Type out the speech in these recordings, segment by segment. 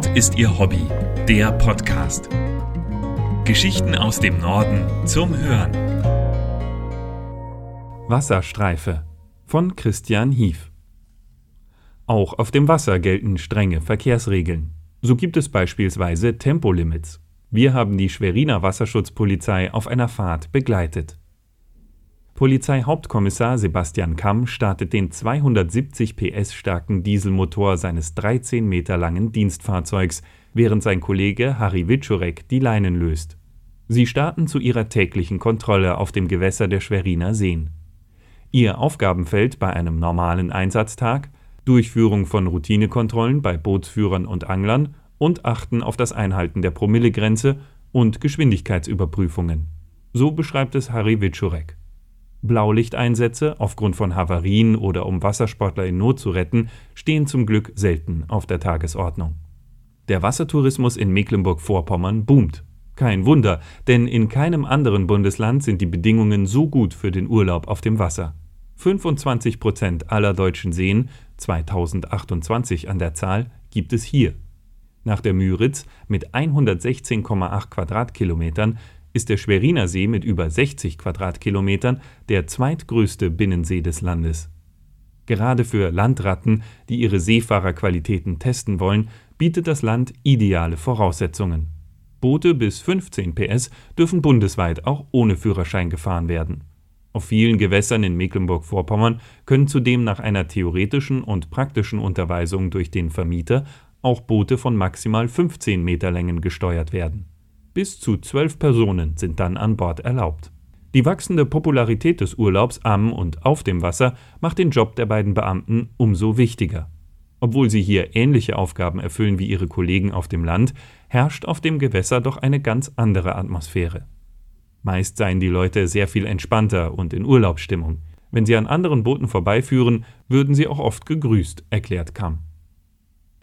Nord ist ihr Hobby, der Podcast. Geschichten aus dem Norden zum Hören. Wasserstreife von Christian Hief. Auch auf dem Wasser gelten strenge Verkehrsregeln. So gibt es beispielsweise Tempolimits. Wir haben die Schweriner Wasserschutzpolizei auf einer Fahrt begleitet. Polizeihauptkommissar Sebastian Kamm startet den 270 PS starken Dieselmotor seines 13 Meter langen Dienstfahrzeugs, während sein Kollege Harry Witschurek die Leinen löst. Sie starten zu ihrer täglichen Kontrolle auf dem Gewässer der Schweriner Seen. Ihr Aufgabenfeld bei einem normalen Einsatztag Durchführung von Routinekontrollen bei Bootsführern und Anglern und Achten auf das Einhalten der Promillegrenze und Geschwindigkeitsüberprüfungen. So beschreibt es Harry Blaulichteinsätze aufgrund von Havarien oder um Wassersportler in Not zu retten, stehen zum Glück selten auf der Tagesordnung. Der Wassertourismus in Mecklenburg-Vorpommern boomt. Kein Wunder, denn in keinem anderen Bundesland sind die Bedingungen so gut für den Urlaub auf dem Wasser. 25 Prozent aller deutschen Seen, 2028 an der Zahl, gibt es hier. Nach der Müritz mit 116,8 Quadratkilometern ist der Schweriner See mit über 60 Quadratkilometern der zweitgrößte Binnensee des Landes. Gerade für Landratten, die ihre Seefahrerqualitäten testen wollen, bietet das Land ideale Voraussetzungen. Boote bis 15 PS dürfen bundesweit auch ohne Führerschein gefahren werden. Auf vielen Gewässern in Mecklenburg-Vorpommern können zudem nach einer theoretischen und praktischen Unterweisung durch den Vermieter auch Boote von maximal 15 Meter Längen gesteuert werden. Bis zu zwölf Personen sind dann an Bord erlaubt. Die wachsende Popularität des Urlaubs am und auf dem Wasser macht den Job der beiden Beamten umso wichtiger. Obwohl sie hier ähnliche Aufgaben erfüllen wie ihre Kollegen auf dem Land, herrscht auf dem Gewässer doch eine ganz andere Atmosphäre. Meist seien die Leute sehr viel entspannter und in Urlaubsstimmung. Wenn sie an anderen Booten vorbeiführen, würden sie auch oft gegrüßt, erklärt Kamm.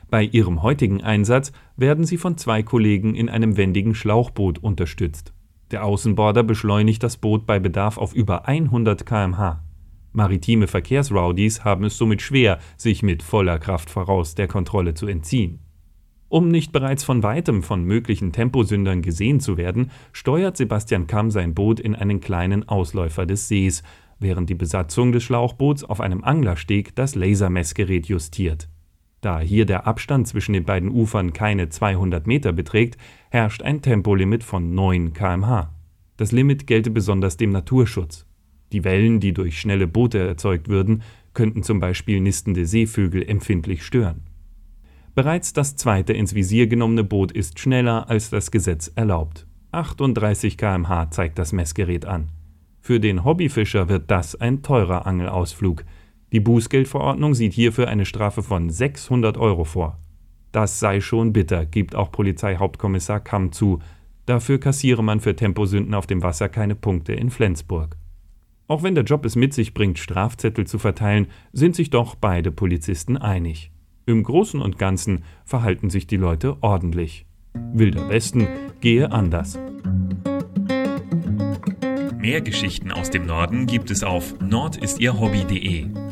Bei ihrem heutigen Einsatz werden sie von zwei Kollegen in einem wendigen Schlauchboot unterstützt. Der Außenborder beschleunigt das Boot bei Bedarf auf über 100 km/h. Maritime Verkehrsrowdies haben es somit schwer, sich mit voller Kraft voraus der Kontrolle zu entziehen. Um nicht bereits von weitem von möglichen Temposündern gesehen zu werden, steuert Sebastian Kamm sein Boot in einen kleinen Ausläufer des Sees, während die Besatzung des Schlauchboots auf einem Anglersteg das Lasermessgerät justiert. Da hier der Abstand zwischen den beiden Ufern keine 200 Meter beträgt, herrscht ein Tempolimit von 9 km/h. Das Limit gelte besonders dem Naturschutz. Die Wellen, die durch schnelle Boote erzeugt würden, könnten zum Beispiel nistende Seevögel empfindlich stören. Bereits das zweite ins Visier genommene Boot ist schneller, als das Gesetz erlaubt. 38 km/h zeigt das Messgerät an. Für den Hobbyfischer wird das ein teurer Angelausflug, die Bußgeldverordnung sieht hierfür eine Strafe von 600 Euro vor. Das sei schon bitter, gibt auch Polizeihauptkommissar Kamm zu. Dafür kassiere man für Temposünden auf dem Wasser keine Punkte in Flensburg. Auch wenn der Job es mit sich bringt, Strafzettel zu verteilen, sind sich doch beide Polizisten einig. Im Großen und Ganzen verhalten sich die Leute ordentlich. Wilder Westen gehe anders. Mehr Geschichten aus dem Norden gibt es auf nordistierhobby.de.